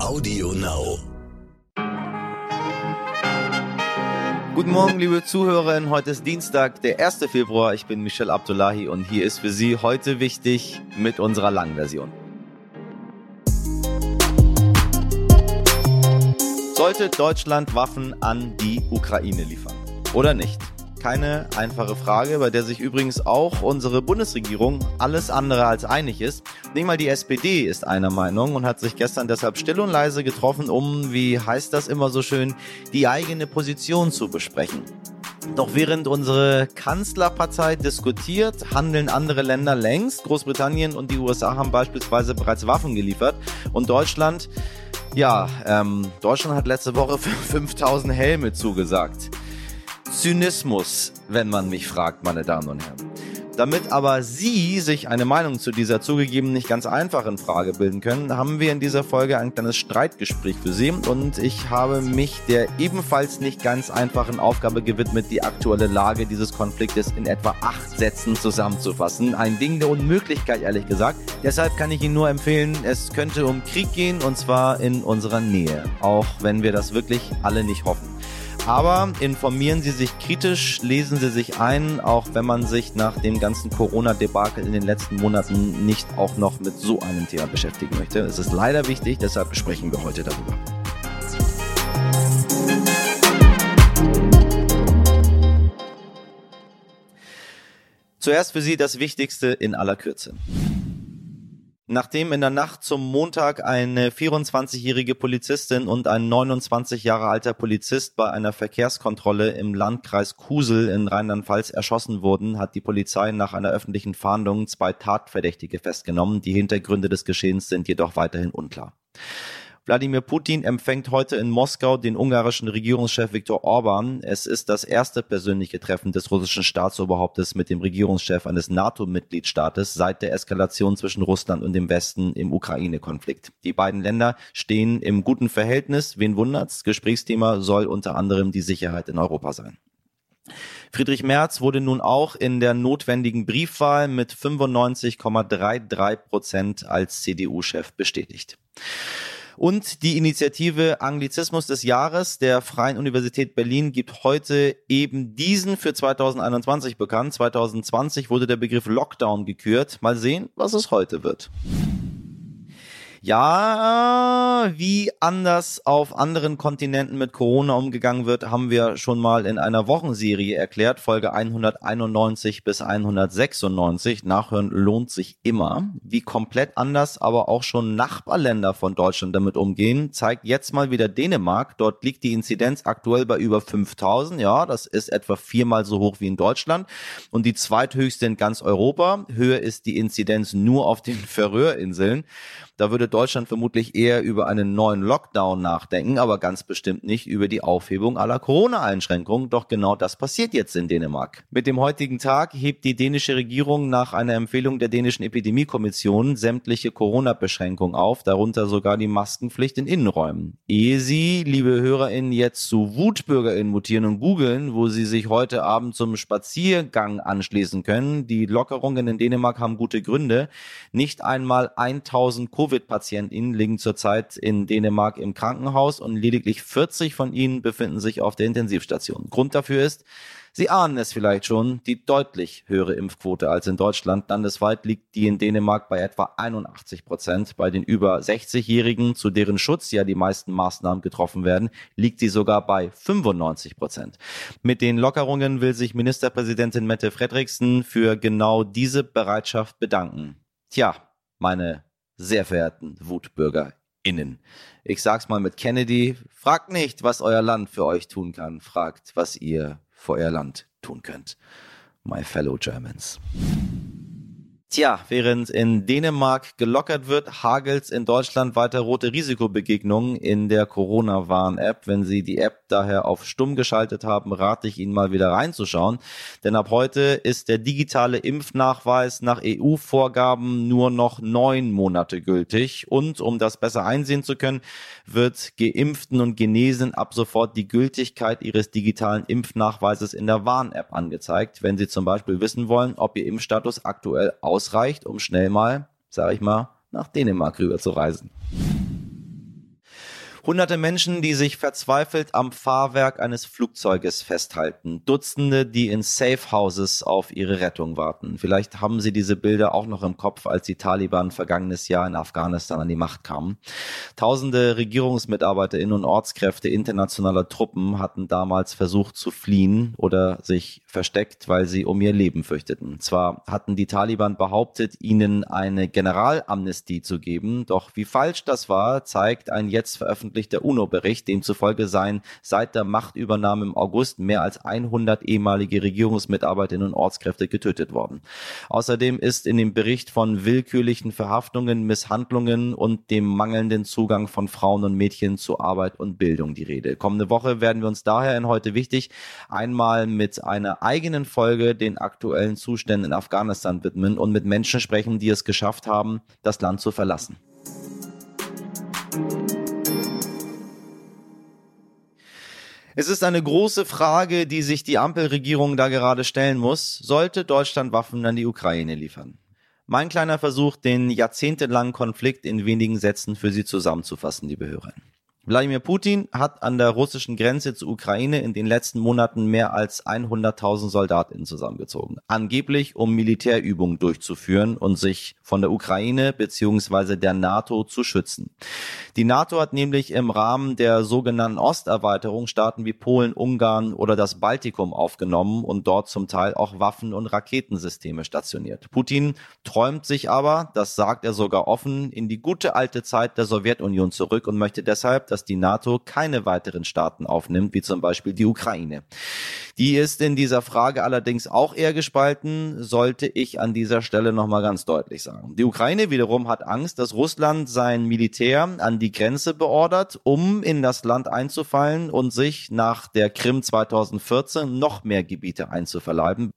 Audio Now. Guten Morgen, liebe Zuhörerinnen. Heute ist Dienstag, der 1. Februar. Ich bin Michel Abdullahi und hier ist für Sie heute wichtig mit unserer langen Version. Sollte Deutschland Waffen an die Ukraine liefern oder nicht? Keine einfache Frage, bei der sich übrigens auch unsere Bundesregierung alles andere als einig ist. Nicht mal die SPD ist einer Meinung und hat sich gestern deshalb still und leise getroffen, um, wie heißt das immer so schön, die eigene Position zu besprechen. Doch während unsere Kanzlerpartei diskutiert, handeln andere Länder längst. Großbritannien und die USA haben beispielsweise bereits Waffen geliefert und Deutschland ja, ähm, Deutschland hat letzte Woche 5000 Helme zugesagt. Zynismus, wenn man mich fragt, meine Damen und Herren. Damit aber Sie sich eine Meinung zu dieser zugegeben nicht ganz einfachen Frage bilden können, haben wir in dieser Folge ein kleines Streitgespräch für Sie und ich habe mich der ebenfalls nicht ganz einfachen Aufgabe gewidmet, die aktuelle Lage dieses Konfliktes in etwa acht Sätzen zusammenzufassen. Ein Ding der Unmöglichkeit, ehrlich gesagt. Deshalb kann ich Ihnen nur empfehlen, es könnte um Krieg gehen und zwar in unserer Nähe, auch wenn wir das wirklich alle nicht hoffen. Aber informieren Sie sich kritisch, lesen Sie sich ein, auch wenn man sich nach dem ganzen Corona-Debakel in den letzten Monaten nicht auch noch mit so einem Thema beschäftigen möchte. Es ist leider wichtig, deshalb sprechen wir heute darüber. Zuerst für Sie das Wichtigste in aller Kürze. Nachdem in der Nacht zum Montag eine 24-jährige Polizistin und ein 29 Jahre alter Polizist bei einer Verkehrskontrolle im Landkreis Kusel in Rheinland-Pfalz erschossen wurden, hat die Polizei nach einer öffentlichen Fahndung zwei Tatverdächtige festgenommen. Die Hintergründe des Geschehens sind jedoch weiterhin unklar. Wladimir Putin empfängt heute in Moskau den ungarischen Regierungschef Viktor Orban. Es ist das erste persönliche Treffen des russischen Staatsoberhauptes mit dem Regierungschef eines NATO-Mitgliedstaates seit der Eskalation zwischen Russland und dem Westen im Ukraine-Konflikt. Die beiden Länder stehen im guten Verhältnis. Wen wundert's? Gesprächsthema soll unter anderem die Sicherheit in Europa sein. Friedrich Merz wurde nun auch in der notwendigen Briefwahl mit 95,33 Prozent als CDU-Chef bestätigt und die Initiative Anglizismus des Jahres der Freien Universität Berlin gibt heute eben diesen für 2021 bekannt. 2020 wurde der Begriff Lockdown gekürt. Mal sehen, was es heute wird. Ja, wie anders auf anderen Kontinenten mit Corona umgegangen wird, haben wir schon mal in einer Wochenserie erklärt, Folge 191 bis 196. Nachhören lohnt sich immer. Wie komplett anders aber auch schon Nachbarländer von Deutschland damit umgehen, zeigt jetzt mal wieder Dänemark. Dort liegt die Inzidenz aktuell bei über 5000. Ja, das ist etwa viermal so hoch wie in Deutschland und die zweithöchste in ganz Europa. Höher ist die Inzidenz nur auf den Färöerinseln. Da würde Deutschland vermutlich eher über einen neuen Lockdown nachdenken, aber ganz bestimmt nicht über die Aufhebung aller Corona-Einschränkungen. Doch genau das passiert jetzt in Dänemark. Mit dem heutigen Tag hebt die dänische Regierung nach einer Empfehlung der dänischen Epidemiekommission sämtliche Corona-Beschränkungen auf, darunter sogar die Maskenpflicht in Innenräumen. Ehe Sie, liebe HörerInnen, jetzt zu WutbürgerInnen mutieren und googeln, wo Sie sich heute Abend zum Spaziergang anschließen können, die Lockerungen in Dänemark haben gute Gründe. Nicht einmal 1000 Covid Covid-PatientInnen liegen zurzeit in Dänemark im Krankenhaus und lediglich 40 von ihnen befinden sich auf der Intensivstation. Grund dafür ist, Sie ahnen es vielleicht schon, die deutlich höhere Impfquote als in Deutschland. Landesweit liegt die in Dänemark bei etwa 81 Prozent. Bei den über 60-Jährigen, zu deren Schutz ja die meisten Maßnahmen getroffen werden, liegt sie sogar bei 95 Prozent. Mit den Lockerungen will sich Ministerpräsidentin Mette Fredriksen für genau diese Bereitschaft bedanken. Tja, meine sehr verehrten WutbürgerInnen. Ich sag's mal mit Kennedy, fragt nicht, was euer Land für euch tun kann, fragt, was ihr für euer Land tun könnt. My fellow Germans. Tja, während in Dänemark gelockert wird, hagelt's in Deutschland weiter rote Risikobegegnungen in der Corona-Warn-App. Wenn Sie die App daher auf stumm geschaltet haben, rate ich Ihnen mal wieder reinzuschauen. Denn ab heute ist der digitale Impfnachweis nach EU-Vorgaben nur noch neun Monate gültig. Und um das besser einsehen zu können, wird Geimpften und Genesen ab sofort die Gültigkeit ihres digitalen Impfnachweises in der Warn-App angezeigt, wenn Sie zum Beispiel wissen wollen, ob Ihr Impfstatus aktuell ausreicht, um schnell mal, sage ich mal, nach Dänemark rüber zu reisen. Hunderte Menschen, die sich verzweifelt am Fahrwerk eines Flugzeuges festhalten. Dutzende, die in Safe Houses auf ihre Rettung warten. Vielleicht haben Sie diese Bilder auch noch im Kopf, als die Taliban vergangenes Jahr in Afghanistan an die Macht kamen. Tausende RegierungsmitarbeiterInnen und Ortskräfte internationaler Truppen hatten damals versucht zu fliehen oder sich versteckt, weil sie um ihr Leben fürchteten. Zwar hatten die Taliban behauptet, ihnen eine Generalamnestie zu geben, doch wie falsch das war, zeigt ein jetzt veröffentlichter veröffentlichter UNO-Bericht, demzufolge seien seit der Machtübernahme im August mehr als 100 ehemalige Regierungsmitarbeiterinnen und Ortskräfte getötet worden. Außerdem ist in dem Bericht von willkürlichen Verhaftungen, Misshandlungen und dem mangelnden Zugang von Frauen und Mädchen zu Arbeit und Bildung die Rede. Kommende Woche werden wir uns daher in heute wichtig einmal mit einer eigenen Folge den aktuellen Zuständen in Afghanistan widmen und mit Menschen sprechen, die es geschafft haben, das Land zu verlassen. Es ist eine große Frage, die sich die Ampelregierung da gerade stellen muss. Sollte Deutschland Waffen an die Ukraine liefern? Mein kleiner Versuch, den jahrzehntelangen Konflikt in wenigen Sätzen für Sie zusammenzufassen, liebe Hörer. Wladimir Putin hat an der russischen Grenze zur Ukraine in den letzten Monaten mehr als 100.000 Soldatinnen zusammengezogen. Angeblich, um Militärübungen durchzuführen und sich von der Ukraine bzw. der NATO zu schützen. Die NATO hat nämlich im Rahmen der sogenannten Osterweiterung Staaten wie Polen, Ungarn oder das Baltikum aufgenommen und dort zum Teil auch Waffen und Raketensysteme stationiert. Putin träumt sich aber, das sagt er sogar offen, in die gute alte Zeit der Sowjetunion zurück und möchte deshalb, dass die NATO keine weiteren Staaten aufnimmt, wie zum Beispiel die Ukraine. Die ist in dieser Frage allerdings auch eher gespalten, sollte ich an dieser Stelle nochmal ganz deutlich sagen. Die Ukraine wiederum hat Angst, dass Russland sein Militär an die Grenze beordert, um in das Land einzufallen und sich nach der Krim 2014 noch mehr Gebiete einzuverleiben.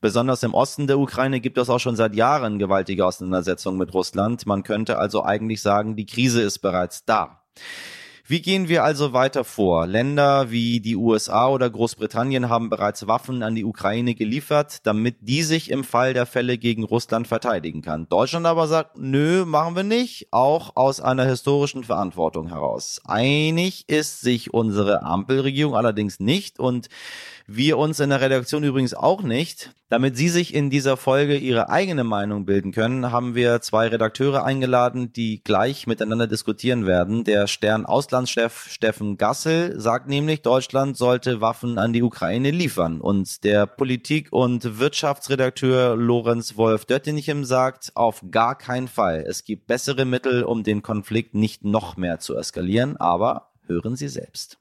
Besonders im Osten der Ukraine gibt es auch schon seit Jahren gewaltige Auseinandersetzungen mit Russland. Man könnte also eigentlich sagen, die Krise ist bereits da. Wie gehen wir also weiter vor? Länder wie die USA oder Großbritannien haben bereits Waffen an die Ukraine geliefert, damit die sich im Fall der Fälle gegen Russland verteidigen kann. Deutschland aber sagt, nö, machen wir nicht, auch aus einer historischen Verantwortung heraus. Einig ist sich unsere Ampelregierung allerdings nicht und wir uns in der Redaktion übrigens auch nicht. Damit Sie sich in dieser Folge Ihre eigene Meinung bilden können, haben wir zwei Redakteure eingeladen, die gleich miteinander diskutieren werden. Der Stern Auslandschef Steffen Gassel sagt nämlich, Deutschland sollte Waffen an die Ukraine liefern. Und der Politik- und Wirtschaftsredakteur Lorenz Wolf Döttinchem sagt, auf gar keinen Fall. Es gibt bessere Mittel, um den Konflikt nicht noch mehr zu eskalieren. Aber hören Sie selbst.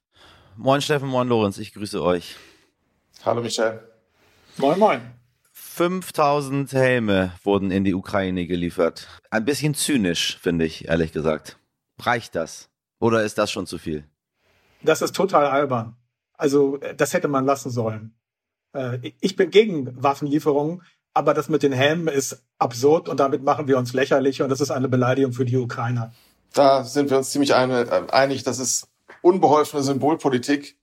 Moin Steffen, moin Lorenz, ich grüße euch. Hallo Michel. Moin, moin. 5000 Helme wurden in die Ukraine geliefert. Ein bisschen zynisch, finde ich, ehrlich gesagt. Reicht das? Oder ist das schon zu viel? Das ist total albern. Also, das hätte man lassen sollen. Äh, ich bin gegen Waffenlieferungen, aber das mit den Helmen ist absurd und damit machen wir uns lächerlich und das ist eine Beleidigung für die Ukrainer. Da sind wir uns ziemlich einig, das ist unbeholfene Symbolpolitik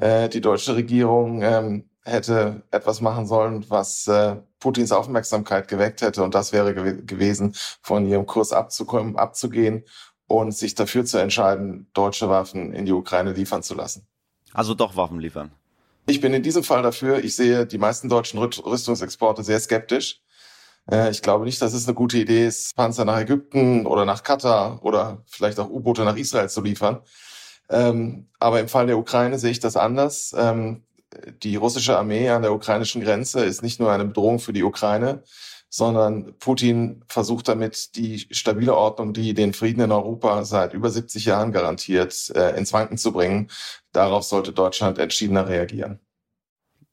äh, die deutsche Regierung ähm, hätte etwas machen sollen, was äh, Putins Aufmerksamkeit geweckt hätte. Und das wäre gew gewesen, von ihrem Kurs abzukommen, abzugehen und sich dafür zu entscheiden, deutsche Waffen in die Ukraine liefern zu lassen. Also doch Waffen liefern. Ich bin in diesem Fall dafür. Ich sehe die meisten deutschen Rüstungsexporte sehr skeptisch. Äh, ich glaube nicht, dass es eine gute Idee ist, Panzer nach Ägypten oder nach Katar oder vielleicht auch U-Boote nach Israel zu liefern. Ähm, aber im Fall der Ukraine sehe ich das anders. Ähm, die russische Armee an der ukrainischen Grenze ist nicht nur eine Bedrohung für die Ukraine, sondern Putin versucht damit, die stabile Ordnung, die den Frieden in Europa seit über 70 Jahren garantiert, äh, ins Wanken zu bringen. Darauf sollte Deutschland entschiedener reagieren.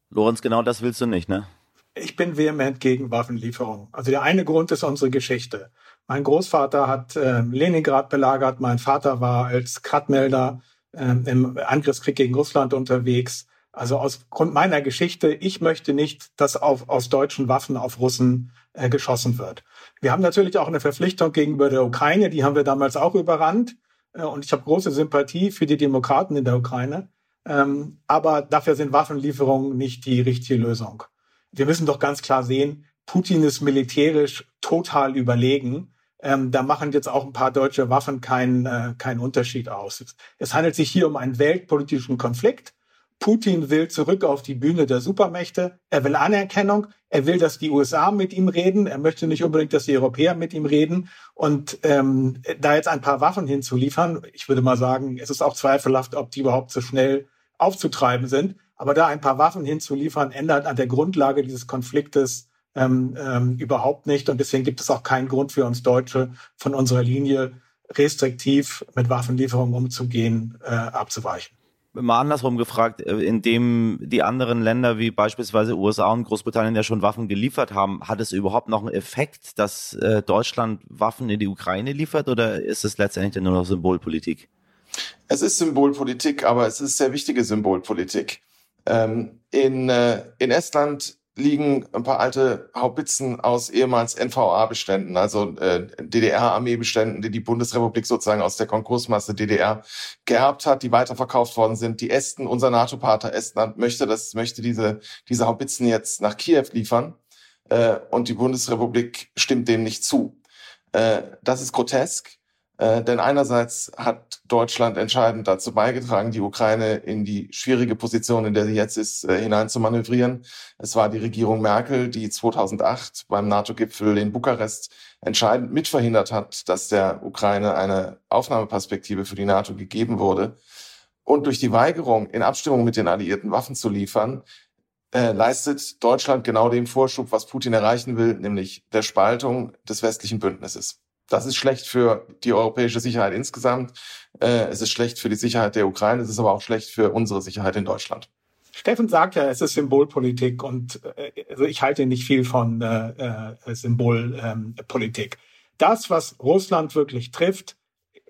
Lorenz, genau das willst du nicht, ne? Ich bin vehement gegen Waffenlieferungen. Also der eine Grund ist unsere Geschichte. Mein Großvater hat äh, Leningrad belagert, mein Vater war als Kratmelder äh, im Angriffskrieg gegen Russland unterwegs. Also aus Grund meiner Geschichte, ich möchte nicht, dass auf, aus deutschen Waffen auf Russen äh, geschossen wird. Wir haben natürlich auch eine Verpflichtung gegenüber der Ukraine, die haben wir damals auch überrannt. Äh, und ich habe große Sympathie für die Demokraten in der Ukraine. Ähm, aber dafür sind Waffenlieferungen nicht die richtige Lösung. Wir müssen doch ganz klar sehen, Putin ist militärisch total überlegen ähm, da machen jetzt auch ein paar deutsche Waffen keinen äh, keinen Unterschied aus. Es handelt sich hier um einen weltpolitischen Konflikt. Putin will zurück auf die Bühne der Supermächte. Er will Anerkennung. Er will, dass die USA mit ihm reden. Er möchte nicht unbedingt, dass die Europäer mit ihm reden. Und ähm, da jetzt ein paar Waffen hinzuliefern, ich würde mal sagen, es ist auch zweifelhaft, ob die überhaupt so schnell aufzutreiben sind. Aber da ein paar Waffen hinzuliefern, ändert an der Grundlage dieses Konfliktes ähm, ähm, überhaupt nicht. Und deswegen gibt es auch keinen Grund für uns Deutsche, von unserer Linie restriktiv mit Waffenlieferungen umzugehen, äh, abzuweichen mal andersrum gefragt, äh, indem die anderen Länder wie beispielsweise USA und Großbritannien ja schon Waffen geliefert haben, hat es überhaupt noch einen Effekt, dass äh, Deutschland Waffen in die Ukraine liefert oder ist es letztendlich nur noch Symbolpolitik? Es ist Symbolpolitik, aber es ist sehr wichtige Symbolpolitik. Ähm, in, äh, in Estland liegen ein paar alte Haubitzen aus ehemals NVA-Beständen, also äh, DDR-Armeebeständen, die die Bundesrepublik sozusagen aus der Konkursmasse DDR geerbt hat, die weiterverkauft worden sind. Die Esten, unser NATO-Partner Estland, möchte das, möchte diese, diese Haubitzen jetzt nach Kiew liefern äh, und die Bundesrepublik stimmt dem nicht zu. Äh, das ist grotesk. Äh, denn einerseits hat Deutschland entscheidend dazu beigetragen, die Ukraine in die schwierige Position, in der sie jetzt ist, äh, hinein. Es war die Regierung Merkel, die 2008 beim NATO-Gipfel in Bukarest entscheidend mitverhindert hat, dass der Ukraine eine Aufnahmeperspektive für die NATO gegeben wurde. Und durch die Weigerung, in Abstimmung mit den Alliierten Waffen zu liefern, äh, leistet Deutschland genau den Vorschub, was Putin erreichen will, nämlich der Spaltung des westlichen Bündnisses. Das ist schlecht für die europäische Sicherheit insgesamt. Äh, es ist schlecht für die Sicherheit der Ukraine. Es ist aber auch schlecht für unsere Sicherheit in Deutschland. Steffen sagt ja, es ist Symbolpolitik und äh, also ich halte nicht viel von äh, äh, Symbolpolitik. Ähm, das, was Russland wirklich trifft,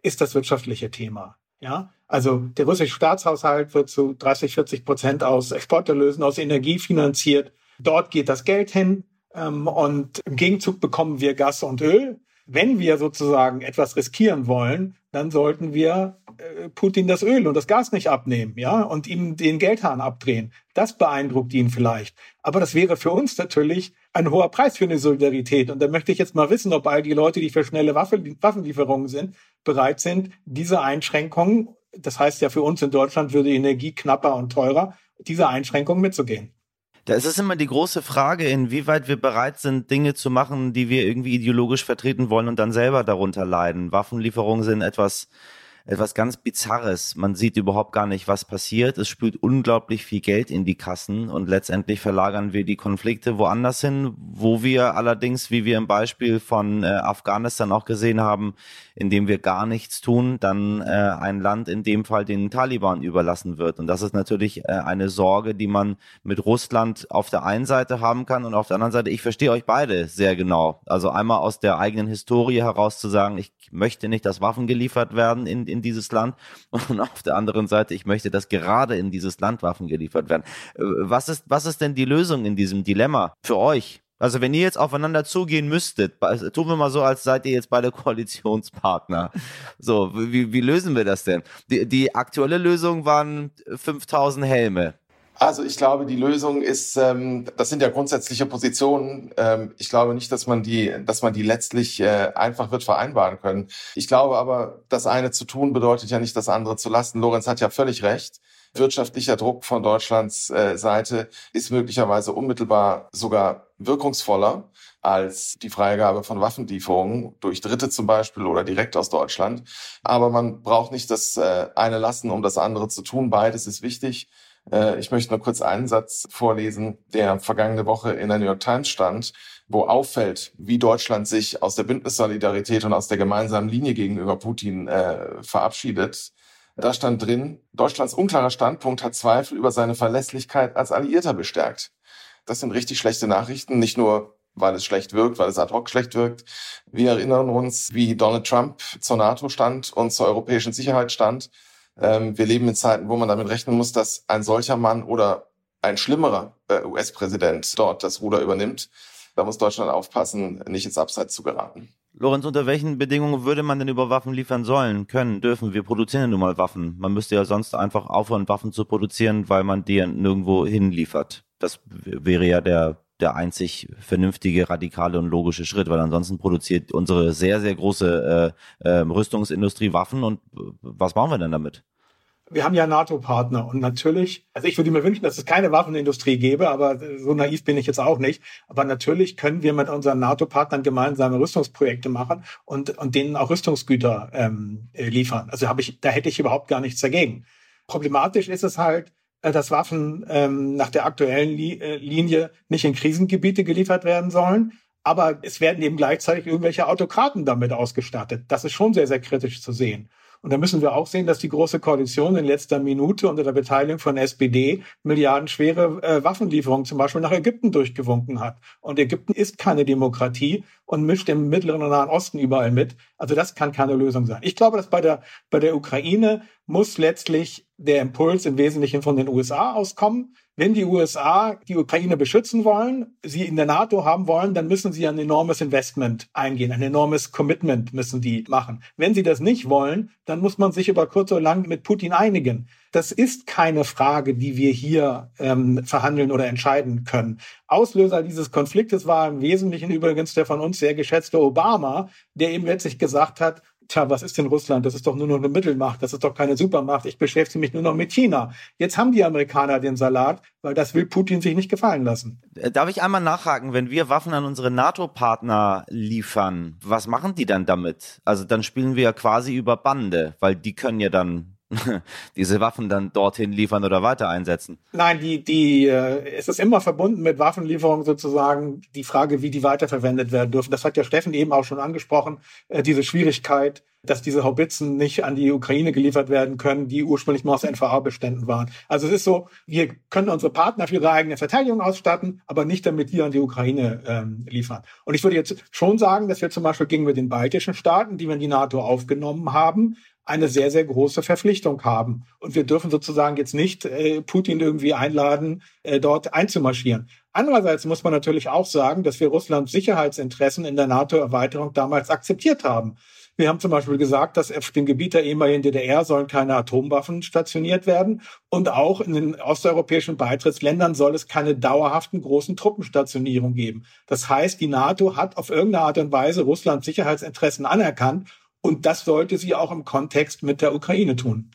ist das wirtschaftliche Thema. Ja, also der russische Staatshaushalt wird zu 30, 40 Prozent aus Exporterlösen, aus Energie finanziert. Dort geht das Geld hin ähm, und im Gegenzug bekommen wir Gas und Öl wenn wir sozusagen etwas riskieren wollen, dann sollten wir äh, Putin das Öl und das Gas nicht abnehmen, ja, und ihm den Geldhahn abdrehen. Das beeindruckt ihn vielleicht. Aber das wäre für uns natürlich ein hoher Preis für eine Solidarität. Und da möchte ich jetzt mal wissen, ob all die Leute, die für schnelle Waffenlieferungen sind, bereit sind, diese Einschränkungen, das heißt ja für uns in Deutschland würde Energie knapper und teurer, diese Einschränkungen mitzugehen. Da ist es immer die große Frage, inwieweit wir bereit sind, Dinge zu machen, die wir irgendwie ideologisch vertreten wollen und dann selber darunter leiden. Waffenlieferungen sind etwas, etwas ganz Bizarres. Man sieht überhaupt gar nicht, was passiert. Es spült unglaublich viel Geld in die Kassen und letztendlich verlagern wir die Konflikte woanders hin, wo wir allerdings, wie wir im Beispiel von äh, Afghanistan auch gesehen haben, indem wir gar nichts tun, dann äh, ein Land in dem Fall den Taliban überlassen wird. Und das ist natürlich äh, eine Sorge, die man mit Russland auf der einen Seite haben kann und auf der anderen Seite, ich verstehe euch beide sehr genau. Also einmal aus der eigenen Historie heraus zu sagen, ich möchte nicht, dass Waffen geliefert werden in, in dieses Land und auf der anderen Seite, ich möchte, dass gerade in dieses Land Waffen geliefert werden. Äh, was ist, was ist denn die Lösung in diesem Dilemma für euch? Also wenn ihr jetzt aufeinander zugehen müsstet, tun wir mal so, als seid ihr jetzt beide Koalitionspartner. So, wie, wie lösen wir das denn? Die, die aktuelle Lösung waren 5000 Helme. Also ich glaube, die Lösung ist, ähm, das sind ja grundsätzliche Positionen. Ähm, ich glaube nicht, dass man die, dass man die letztlich äh, einfach wird vereinbaren können. Ich glaube aber, das eine zu tun bedeutet ja nicht, das andere zu lassen. Lorenz hat ja völlig recht. Wirtschaftlicher Druck von Deutschlands äh, Seite ist möglicherweise unmittelbar sogar wirkungsvoller als die Freigabe von Waffenlieferungen durch Dritte zum Beispiel oder direkt aus Deutschland. Aber man braucht nicht das äh, eine lassen, um das andere zu tun. Beides ist wichtig. Äh, ich möchte nur kurz einen Satz vorlesen, der vergangene Woche in der New York Times stand, wo auffällt, wie Deutschland sich aus der Bündnissolidarität und aus der gemeinsamen Linie gegenüber Putin äh, verabschiedet. Da stand drin, Deutschlands unklarer Standpunkt hat Zweifel über seine Verlässlichkeit als Alliierter bestärkt. Das sind richtig schlechte Nachrichten, nicht nur weil es schlecht wirkt, weil es ad hoc schlecht wirkt. Wir erinnern uns, wie Donald Trump zur NATO stand und zur europäischen Sicherheit stand wir leben in Zeiten, wo man damit rechnen muss, dass ein solcher Mann oder ein schlimmerer äh, US-Präsident dort das Ruder übernimmt. Da muss Deutschland aufpassen, nicht ins Abseits zu geraten. Lorenz, unter welchen Bedingungen würde man denn über Waffen liefern sollen, können, dürfen? Wir produzieren ja nun mal Waffen. Man müsste ja sonst einfach aufhören, Waffen zu produzieren, weil man die nirgendwo hinliefert. Das wäre ja der der einzig vernünftige, radikale und logische Schritt, weil ansonsten produziert unsere sehr, sehr große äh, äh, Rüstungsindustrie Waffen und äh, was machen wir denn damit? wir haben ja NATO-Partner und natürlich, also ich würde mir wünschen, dass es keine Waffenindustrie gäbe, aber so naiv bin ich jetzt auch nicht. Aber natürlich können wir mit unseren NATO-Partnern gemeinsame Rüstungsprojekte machen und, und denen auch Rüstungsgüter ähm, äh, liefern. Also habe ich, da hätte ich überhaupt gar nichts dagegen. Problematisch ist es halt, dass Waffen ähm, nach der aktuellen Li äh, Linie nicht in Krisengebiete geliefert werden sollen. Aber es werden eben gleichzeitig irgendwelche Autokraten damit ausgestattet. Das ist schon sehr, sehr kritisch zu sehen. Und da müssen wir auch sehen, dass die Große Koalition in letzter Minute unter der Beteiligung von SPD milliardenschwere äh, Waffenlieferungen zum Beispiel nach Ägypten durchgewunken hat. Und Ägypten ist keine Demokratie und mischt im Mittleren und Nahen Osten überall mit. Also das kann keine Lösung sein. Ich glaube, dass bei der, bei der Ukraine muss letztlich der Impuls im Wesentlichen von den USA auskommen. Wenn die USA die Ukraine beschützen wollen, sie in der NATO haben wollen, dann müssen sie ein enormes Investment eingehen, ein enormes Commitment müssen die machen. Wenn sie das nicht wollen, dann muss man sich über kurz oder lang mit Putin einigen. Das ist keine Frage, die wir hier ähm, verhandeln oder entscheiden können. Auslöser dieses Konfliktes war im Wesentlichen übrigens der von uns sehr geschätzte Obama, der eben letztlich gesagt hat, tja, was ist denn Russland? Das ist doch nur noch eine Mittelmacht, das ist doch keine Supermacht, ich beschäftige mich nur noch mit China. Jetzt haben die Amerikaner den Salat, weil das will Putin sich nicht gefallen lassen. Äh, darf ich einmal nachhaken, wenn wir Waffen an unsere NATO-Partner liefern, was machen die dann damit? Also dann spielen wir ja quasi über Bande, weil die können ja dann diese Waffen dann dorthin liefern oder weiter einsetzen? Nein, die, die, äh, es ist immer verbunden mit Waffenlieferungen sozusagen die Frage, wie die weiterverwendet werden dürfen. Das hat ja Steffen eben auch schon angesprochen, äh, diese Schwierigkeit, dass diese Haubitzen nicht an die Ukraine geliefert werden können, die ursprünglich mal aus NVA-Beständen waren. Also es ist so, wir können unsere Partner für ihre eigene Verteidigung ausstatten, aber nicht damit die an die Ukraine ähm, liefern. Und ich würde jetzt schon sagen, dass wir zum Beispiel gegenüber den baltischen Staaten, die wir in die NATO aufgenommen haben, eine sehr, sehr große Verpflichtung haben. Und wir dürfen sozusagen jetzt nicht äh, Putin irgendwie einladen, äh, dort einzumarschieren. Andererseits muss man natürlich auch sagen, dass wir Russlands Sicherheitsinteressen in der NATO-Erweiterung damals akzeptiert haben. Wir haben zum Beispiel gesagt, dass auf dem Gebiet der ehemaligen DDR sollen keine Atomwaffen stationiert werden. Und auch in den osteuropäischen Beitrittsländern soll es keine dauerhaften großen Truppenstationierungen geben. Das heißt, die NATO hat auf irgendeine Art und Weise Russlands Sicherheitsinteressen anerkannt und das sollte sie auch im Kontext mit der Ukraine tun.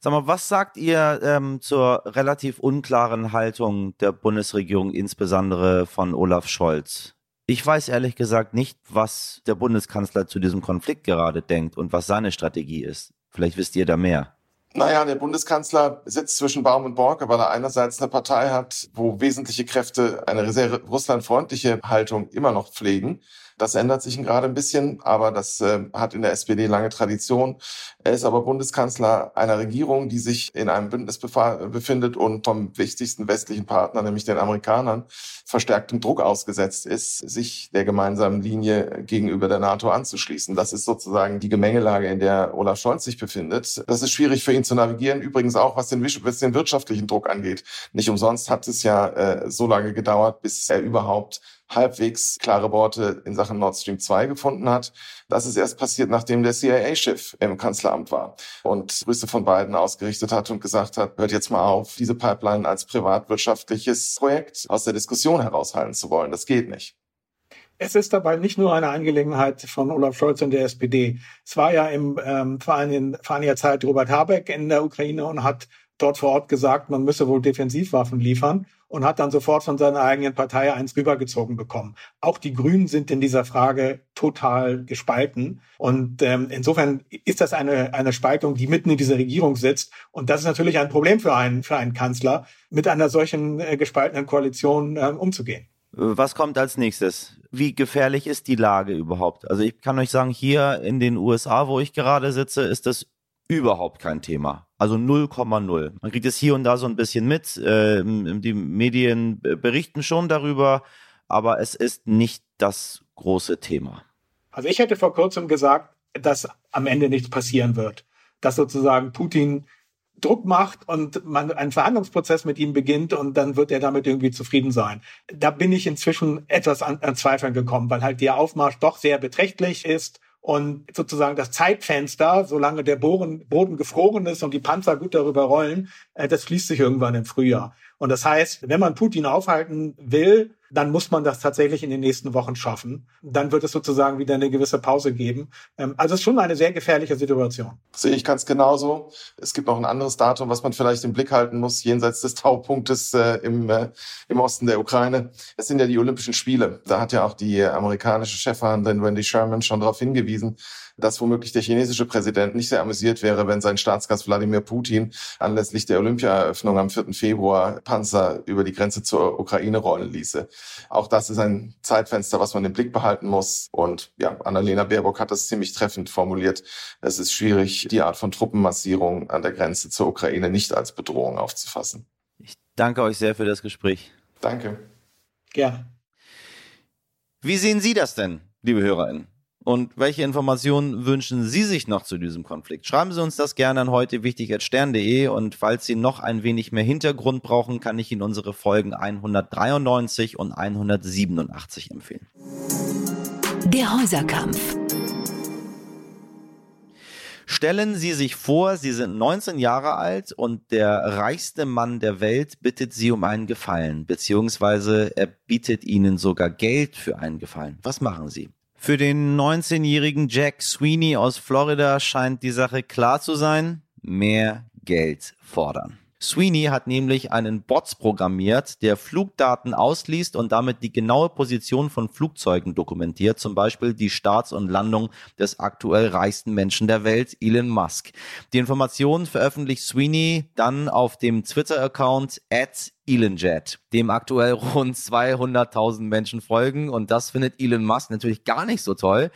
Sag mal, was sagt ihr ähm, zur relativ unklaren Haltung der Bundesregierung, insbesondere von Olaf Scholz? Ich weiß ehrlich gesagt nicht, was der Bundeskanzler zu diesem Konflikt gerade denkt und was seine Strategie ist. Vielleicht wisst ihr da mehr. Naja, der Bundeskanzler sitzt zwischen Baum und Borg, weil er einerseits eine Partei hat, wo wesentliche Kräfte eine sehr russlandfreundliche Haltung immer noch pflegen das ändert sich gerade ein bisschen, aber das äh, hat in der SPD lange Tradition. Er ist aber Bundeskanzler einer Regierung, die sich in einem Bündnis befindet und vom wichtigsten westlichen Partner, nämlich den Amerikanern, verstärktem Druck ausgesetzt ist, sich der gemeinsamen Linie gegenüber der NATO anzuschließen. Das ist sozusagen die Gemengelage, in der Olaf Scholz sich befindet. Das ist schwierig für ihn zu navigieren, übrigens auch was den, was den wirtschaftlichen Druck angeht. Nicht umsonst hat es ja äh, so lange gedauert, bis er überhaupt halbwegs klare Worte in Sachen Nord Stream 2 gefunden hat. Das ist erst passiert, nachdem der CIA-Chef im Kanzleramt war und Grüße von beiden ausgerichtet hat und gesagt hat, hört jetzt mal auf, diese Pipeline als privatwirtschaftliches Projekt aus der Diskussion heraushalten zu wollen. Das geht nicht. Es ist dabei nicht nur eine Angelegenheit von Olaf Scholz und der SPD. Es war ja im ähm, vor, einigen, vor einiger Zeit Robert Habeck in der Ukraine und hat dort vor Ort gesagt, man müsse wohl Defensivwaffen liefern und hat dann sofort von seiner eigenen Partei eins rübergezogen bekommen. Auch die Grünen sind in dieser Frage total gespalten. Und ähm, insofern ist das eine, eine Spaltung, die mitten in dieser Regierung sitzt. Und das ist natürlich ein Problem für einen, für einen Kanzler, mit einer solchen äh, gespaltenen Koalition äh, umzugehen. Was kommt als nächstes? Wie gefährlich ist die Lage überhaupt? Also ich kann euch sagen, hier in den USA, wo ich gerade sitze, ist das überhaupt kein Thema. Also 0,0. Man kriegt es hier und da so ein bisschen mit. Äh, die Medien berichten schon darüber, aber es ist nicht das große Thema. Also ich hätte vor kurzem gesagt, dass am Ende nichts passieren wird. Dass sozusagen Putin Druck macht und man einen Verhandlungsprozess mit ihm beginnt und dann wird er damit irgendwie zufrieden sein. Da bin ich inzwischen etwas an, an Zweifeln gekommen, weil halt der Aufmarsch doch sehr beträchtlich ist und sozusagen das Zeitfenster, solange der Boden, Boden gefroren ist und die Panzer gut darüber rollen, äh, das schließt sich irgendwann im Frühjahr. Und das heißt, wenn man Putin aufhalten will, dann muss man das tatsächlich in den nächsten Wochen schaffen. Dann wird es sozusagen wieder eine gewisse Pause geben. Ähm, also es ist schon eine sehr gefährliche Situation. Sehe ich ganz genauso. Es gibt noch ein anderes Datum, was man vielleicht im Blick halten muss, jenseits des Taupunktes äh, im, äh, im Osten der Ukraine. Es sind ja die Olympischen Spiele. Da hat ja auch die amerikanische Chefverhandlerin Wendy Sherman schon darauf hingewiesen, dass womöglich der chinesische Präsident nicht sehr amüsiert wäre, wenn sein Staatsgast Wladimir Putin anlässlich der Olympiaeröffnung am 4. Februar Panzer über die Grenze zur Ukraine rollen ließe. Auch das ist ein Zeitfenster, was man im Blick behalten muss. Und ja, Annalena Baerbock hat das ziemlich treffend formuliert. Es ist schwierig, die Art von Truppenmassierung an der Grenze zur Ukraine nicht als Bedrohung aufzufassen. Ich danke euch sehr für das Gespräch. Danke. Gerne. Wie sehen Sie das denn, liebe HörerInnen? Und welche Informationen wünschen Sie sich noch zu diesem Konflikt? Schreiben Sie uns das gerne an heute wichtig.stern.de und falls Sie noch ein wenig mehr Hintergrund brauchen, kann ich Ihnen unsere Folgen 193 und 187 empfehlen. Der Häuserkampf. Stellen Sie sich vor, Sie sind 19 Jahre alt und der reichste Mann der Welt bittet Sie um einen Gefallen, beziehungsweise er bietet Ihnen sogar Geld für einen Gefallen. Was machen Sie? Für den 19-jährigen Jack Sweeney aus Florida scheint die Sache klar zu sein. Mehr Geld fordern. Sweeney hat nämlich einen Bots programmiert, der Flugdaten ausliest und damit die genaue Position von Flugzeugen dokumentiert, zum Beispiel die Starts und Landung des aktuell reichsten Menschen der Welt, Elon Musk. Die Informationen veröffentlicht Sweeney dann auf dem Twitter-Account at ElonJet, dem aktuell rund 200.000 Menschen folgen und das findet Elon Musk natürlich gar nicht so toll.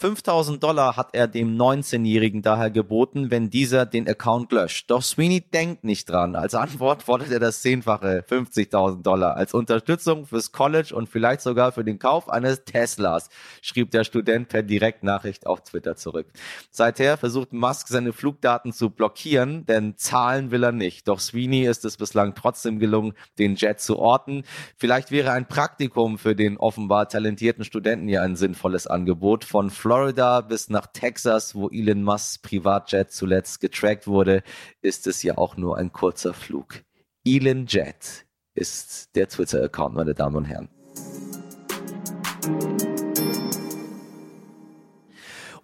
5000 Dollar hat er dem 19-Jährigen daher geboten, wenn dieser den Account löscht. Doch Sweeney denkt nicht dran. Als Antwort fordert er das Zehnfache, 50.000 Dollar, als Unterstützung fürs College und vielleicht sogar für den Kauf eines Teslas, schrieb der Student per Direktnachricht auf Twitter zurück. Seither versucht Musk seine Flugdaten zu blockieren, denn zahlen will er nicht. Doch Sweeney ist es bislang trotzdem gelungen, den Jet zu orten. Vielleicht wäre ein Praktikum für den offenbar talentierten Studenten hier ein sinnvolles Angebot von Florida bis nach Texas, wo Elon Musks Privatjet zuletzt getrackt wurde, ist es ja auch nur ein kurzer Flug. Elon Jet ist der Twitter-Account, meine Damen und Herren.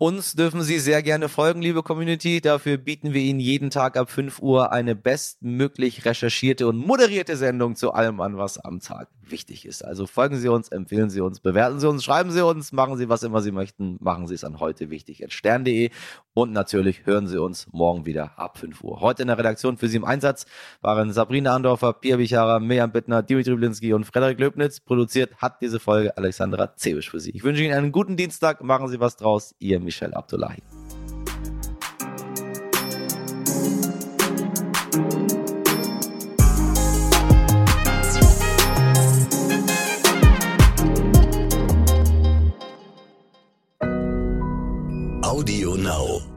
Uns dürfen Sie sehr gerne folgen, liebe Community. Dafür bieten wir Ihnen jeden Tag ab 5 Uhr eine bestmöglich recherchierte und moderierte Sendung zu allem an, was am Tag wichtig ist. Also folgen Sie uns, empfehlen Sie uns, bewerten Sie uns, schreiben Sie uns, machen Sie was immer Sie möchten, machen Sie es an heute wichtig stern.de und natürlich hören Sie uns morgen wieder ab 5 Uhr. Heute in der Redaktion für Sie im Einsatz waren Sabrina Andorfer, Pia Bichara, Mirjam Bittner, Dimitri Blinski und Frederik Löbnitz. Produziert hat diese Folge Alexandra Zebisch für Sie. Ich wünsche Ihnen einen guten Dienstag, machen Sie was draus. Ihr Michel Abdullahi. Now.